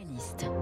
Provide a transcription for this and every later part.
Pianiste.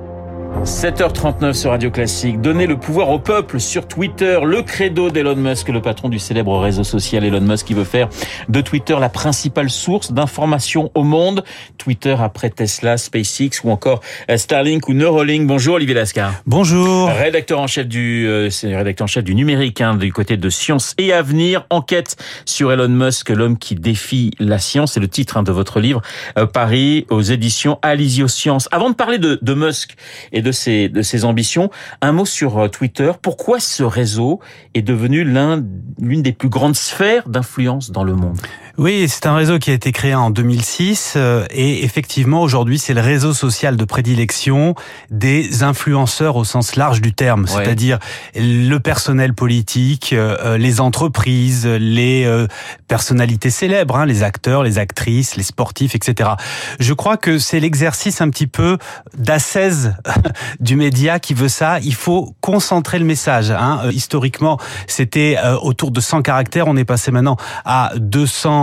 7h39 sur Radio Classique. Donner le pouvoir au peuple sur Twitter, le credo d'Elon Musk, le patron du célèbre réseau social Elon Musk, qui veut faire de Twitter la principale source d'information au monde. Twitter après Tesla, SpaceX ou encore euh, Starlink ou Neuralink. Bonjour Olivier Lascar. Bonjour. Rédacteur en chef du, euh, rédacteur en chef du numérique, hein, du côté de Science et Avenir. Enquête sur Elon Musk, l'homme qui défie la science. C'est le titre hein, de votre livre, euh, Paris, aux éditions Alizio Science. Avant de parler de, de Musk et de de ses ambitions. Un mot sur euh, Twitter. Pourquoi ce réseau est devenu l'un, l'une des plus grandes sphères d'influence dans le monde? Oui, c'est un réseau qui a été créé en 2006 euh, et effectivement aujourd'hui c'est le réseau social de prédilection des influenceurs au sens large du terme, c'est-à-dire le personnel politique, euh, les entreprises, les personnalités célèbres, hein, les acteurs, les actrices, les sportifs, etc. Je crois que c'est l'exercice un petit peu d'assaise du média qui veut ça. Il faut concentrer le message. Hein. Euh, historiquement, c'était euh, autour de 100 caractères. On est passé maintenant à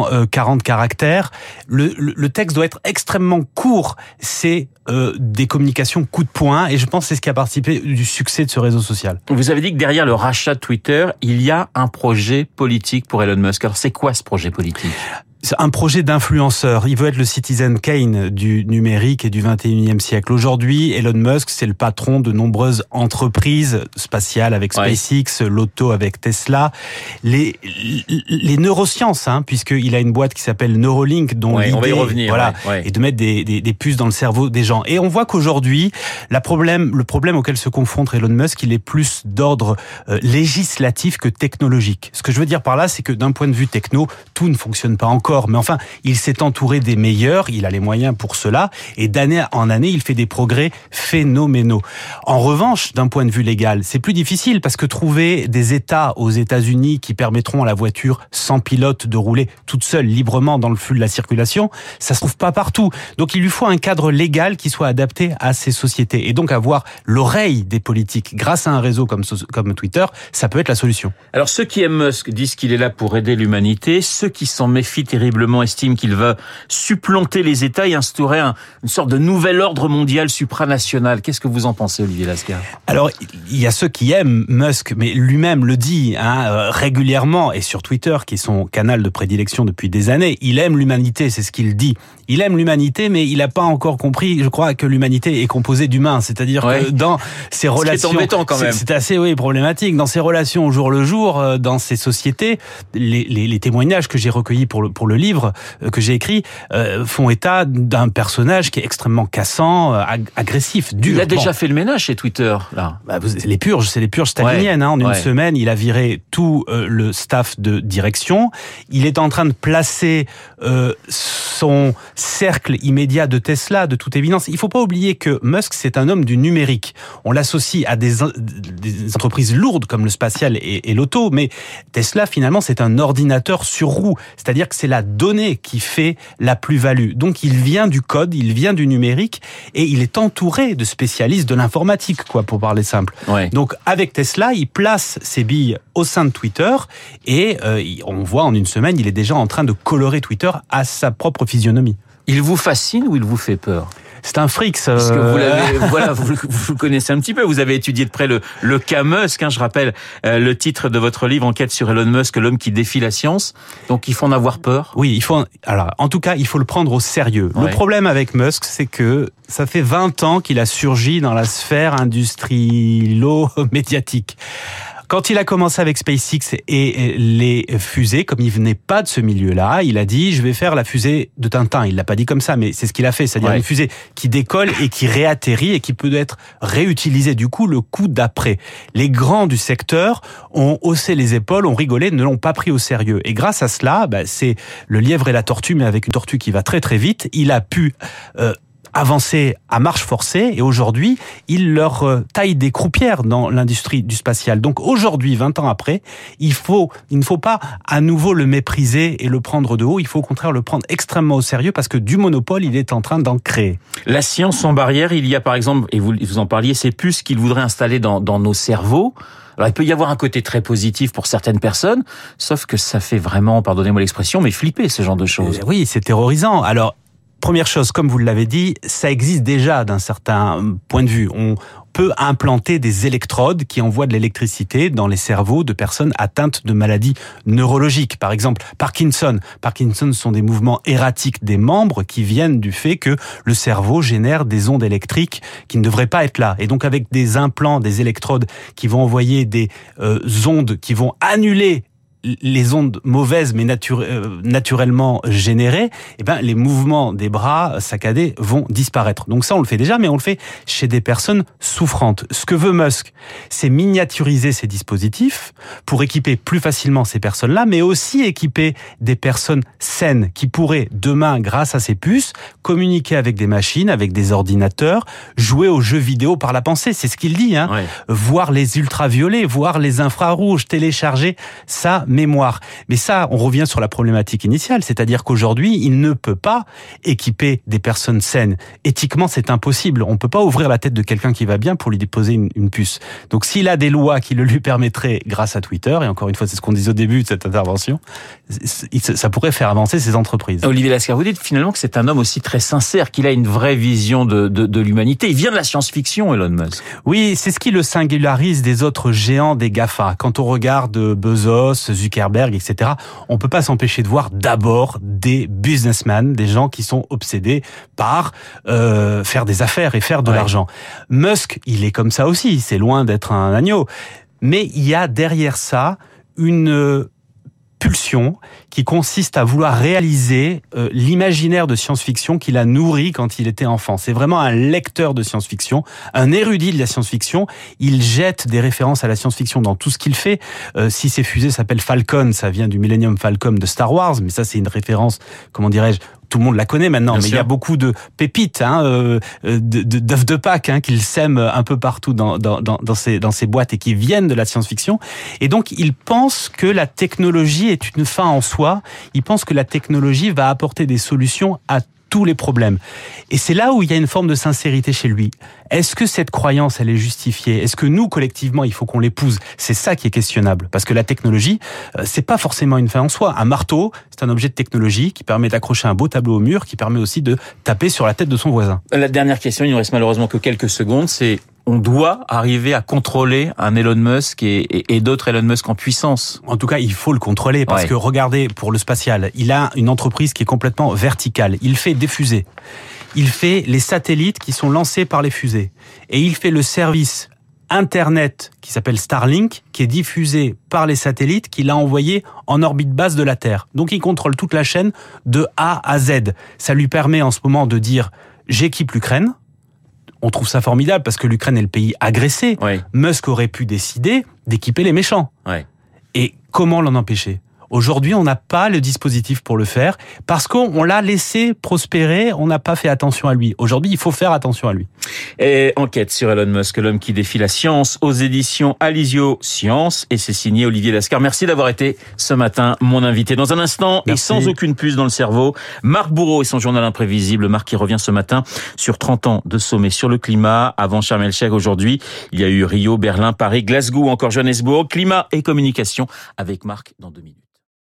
240 caractères. Le, texte doit être extrêmement court. C'est euh, des communications coup de poing et je pense que c'est ce qui a participé du succès de ce réseau social. Vous avez dit que derrière le rachat de Twitter, il y a un projet politique pour Elon Musk. Alors c'est quoi ce projet politique? Un projet d'influenceur. Il veut être le Citizen Kane du numérique et du 21e siècle. Aujourd'hui, Elon Musk, c'est le patron de nombreuses entreprises spatiales avec SpaceX, l'auto avec Tesla, les, les neurosciences, hein, puisqu'il a une boîte qui s'appelle Neuralink, dont l'idée, on va y revenir, voilà, et de mettre des, des, des, puces dans le cerveau des gens. Et on voit qu'aujourd'hui, la problème, le problème auquel se confronte Elon Musk, il est plus d'ordre euh, législatif que technologique. Ce que je veux dire par là, c'est que d'un point de vue techno, tout ne fonctionne pas encore mais enfin, il s'est entouré des meilleurs, il a les moyens pour cela, et d'année en année, il fait des progrès phénoménaux. En revanche, d'un point de vue légal, c'est plus difficile parce que trouver des États aux États-Unis qui permettront à la voiture sans pilote de rouler toute seule librement dans le flux de la circulation, ça se trouve pas partout. Donc il lui faut un cadre légal qui soit adapté à ces sociétés et donc avoir l'oreille des politiques grâce à un réseau comme comme Twitter, ça peut être la solution. Alors ceux qui aiment Musk disent qu'il est là pour aider l'humanité, ceux qui s'en méfient estime qu'il va supplanter les États et instaurer une sorte de nouvel ordre mondial supranational. Qu'est-ce que vous en pensez, Olivier Lascar? Alors, il y a ceux qui aiment Musk, mais lui-même le dit hein, euh, régulièrement et sur Twitter, qui est son canal de prédilection depuis des années. Il aime l'humanité, c'est ce qu'il dit. Il aime l'humanité, mais il n'a pas encore compris, je crois, que l'humanité est composée d'humains. C'est-à-dire que dans ses relations, c'est assez oui problématique. Dans ses relations au jour le jour, euh, dans ses sociétés, les, les, les témoignages que j'ai recueillis pour le pour le livre euh, que j'ai écrit euh, font état d'un personnage qui est extrêmement cassant, euh, agressif, dur. Il a déjà fait le ménage chez Twitter, là. Bah, les purges, c'est les purges staliniennes. hein. En une semaine, il a viré tout le staff de direction. Il est en train de placer son cercle immédiat de Tesla, de toute évidence. Il faut pas oublier que Musk, c'est un homme du numérique. On l'associe à des, des, entreprises lourdes comme le spatial et, et l'auto, mais Tesla, finalement, c'est un ordinateur sur roue. C'est-à-dire que c'est la donnée qui fait la plus-value. Donc il vient du code, il vient du numérique et il est entouré de spécialistes de l'informatique, quoi, pour parler simple. Donc avec Tesla, il place ses billes au sein de Twitter et euh, on voit en une semaine, il est déjà en train de colorer Twitter à sa propre physionomie. Il vous fascine ou il vous fait peur c'est un fric. Parce que vous l'avez, voilà, vous, vous, connaissez un petit peu. Vous avez étudié de près le, le cas Musk. Hein, je rappelle euh, le titre de votre livre, Enquête sur Elon Musk, l'homme qui défie la science. Donc, il faut en avoir peur. Oui, il faut. Alors, en tout cas, il faut le prendre au sérieux. Le problème avec Musk, c'est que ça fait 20 ans qu'il a surgi dans la sphère industrielo-médiatique. Quand il a commencé avec SpaceX et les fusées, comme il venait pas de ce milieu-là, il a dit je vais faire la fusée de Tintin. Il l'a pas dit comme ça, mais c'est ce qu'il a fait, c'est-à-dire une fusée qui décolle et qui réatterrit et qui peut être réutilisée du coup le coup d'après. Les grands du secteur ont haussé les épaules, ont rigolé, ne l'ont pas pris au sérieux. Et grâce à cela, bah, c'est le lièvre et la tortue, mais avec une tortue qui va très très vite. Il a pu euh, avancer à marche forcée et aujourd'hui, il leur euh, taille des croupières dans l'industrie du spatial. Donc aujourd'hui, 20 ans après, il faut, il ne faut pas à nouveau le mépriser et le prendre de haut. Il faut au contraire le prendre extrêmement au sérieux parce que du monopole, il est en train d'en créer. La science sans barrière, il y a par exemple, et vous, vous en parliez, ces puces qu'il voudrait installer dans, dans nos cerveaux. Alors il peut y avoir un côté très positif pour certaines personnes, sauf que ça fait vraiment, pardonnez-moi l'expression, mais flipper ce genre de choses. Euh, oui, c'est terrorisant. Alors première chose, comme vous l'avez dit, ça existe déjà d'un certain point de vue. On peut implanter des électrodes qui envoient de l'électricité dans les cerveaux de personnes atteintes de maladies neurologiques. Par exemple, Parkinson. Parkinson sont des mouvements erratiques des membres qui viennent du fait que le cerveau génère des ondes électriques qui ne devraient pas être là. Et donc avec des implants, des électrodes qui vont envoyer des euh, ondes qui vont annuler les ondes mauvaises mais euh, naturellement générées, eh ben les mouvements des bras saccadés vont disparaître. Donc ça on le fait déjà, mais on le fait chez des personnes souffrantes. Ce que veut Musk, c'est miniaturiser ces dispositifs pour équiper plus facilement ces personnes-là, mais aussi équiper des personnes saines qui pourraient demain, grâce à ces puces, communiquer avec des machines, avec des ordinateurs, jouer aux jeux vidéo par la pensée. C'est ce qu'il dit. Hein. Voir les ultraviolets, voir les infrarouges, télécharger ça mémoire. Mais ça, on revient sur la problématique initiale, c'est-à-dire qu'aujourd'hui, il ne peut pas équiper des personnes saines. Éthiquement, c'est impossible. On ne peut pas ouvrir la tête de quelqu'un qui va bien pour lui déposer une, puce. Donc s'il a des lois qui le lui permettraient grâce à Twitter, et encore une fois, c'est ce qu'on disait au début de cette intervention, ça pourrait faire avancer ces entreprises. Olivier Lascar, vous dites finalement que c'est un homme aussi très sincère, qu'il a une vraie vision de, de, de l'humanité. Il vient de la science-fiction, Elon Musk. Oui, c'est ce qui le singularise des autres géants des GAFA. Quand on regarde Bezos, Zuckerberg, etc., on peut pas s'empêcher de voir d'abord des businessmen, des gens qui sont obsédés par euh, faire des affaires et faire de l'argent. Musk, il est comme ça aussi, c'est loin d'être un agneau. Mais il y a derrière ça une pulsion qui consiste à vouloir réaliser euh, l'imaginaire de science-fiction qu'il a nourri quand il était enfant. C'est vraiment un lecteur de science-fiction, un érudit de la science-fiction. Il jette des références à la science-fiction dans tout ce qu'il fait. Euh, si ses fusées s'appellent Falcon, ça vient du Millennium Falcon de Star Wars, mais ça c'est une référence, comment dirais-je, tout le monde la connaît maintenant, mais il y a beaucoup de pépites, hein, euh, d'œufs de, Pâques hein, qu'il sème un peu partout dans, dans, dans, ces, dans ces boîtes et qui viennent de la science-fiction. Et donc, il pense que la technologie est une fin en soi. Il pense que la technologie va apporter des solutions à tous les problèmes. Et c'est là où il y a une forme de sincérité chez lui. Est-ce que cette croyance, elle est justifiée? Est-ce que nous, collectivement, il faut qu'on l'épouse? C'est ça qui est questionnable. Parce que la technologie, euh, c'est pas forcément une fin en soi. Un marteau, c'est un objet de technologie qui permet d'accrocher un beau tableau au mur, qui permet aussi de taper sur la tête de son voisin. La dernière question, il nous reste malheureusement que quelques secondes, c'est on doit arriver à contrôler un Elon Musk et, d'autres Elon Musk en puissance. En tout cas, il faut le contrôler parce que regardez, pour le spatial, il a une entreprise qui est complètement verticale. Il fait des fusées. Il fait les satellites qui sont lancés par les fusées. Et il fait le service Internet qui s'appelle Starlink, qui est diffusé par les satellites qu'il a envoyés en orbite basse de la Terre. Donc il contrôle toute la chaîne de A à Z. Ça lui permet en ce moment de dire j'équipe l'Ukraine, on trouve ça formidable parce que l'Ukraine est le pays agressé. Musk aurait pu décider d'équiper les méchants. Et comment l'en empêcher? Aujourd'hui, on n'a pas le dispositif pour le faire parce qu'on l'a laissé prospérer, on n'a pas fait attention à lui. Aujourd'hui, il faut faire attention à lui. Et enquête sur Elon Musk, l'homme qui défie la science aux éditions Alizio Science et c'est signé Olivier Lascar. Merci d'avoir été ce matin mon invité. Dans un instant et sans aucune puce dans le cerveau, Marc Bourreau et son journal imprévisible. Marc qui revient ce matin sur 30 ans de sommet sur le climat avant Sharm el-Sheikh aujourd'hui. Il y a eu Rio, Berlin, Paris, Glasgow, encore Johannesburg. Climat et communication avec Marc dans deux minutes.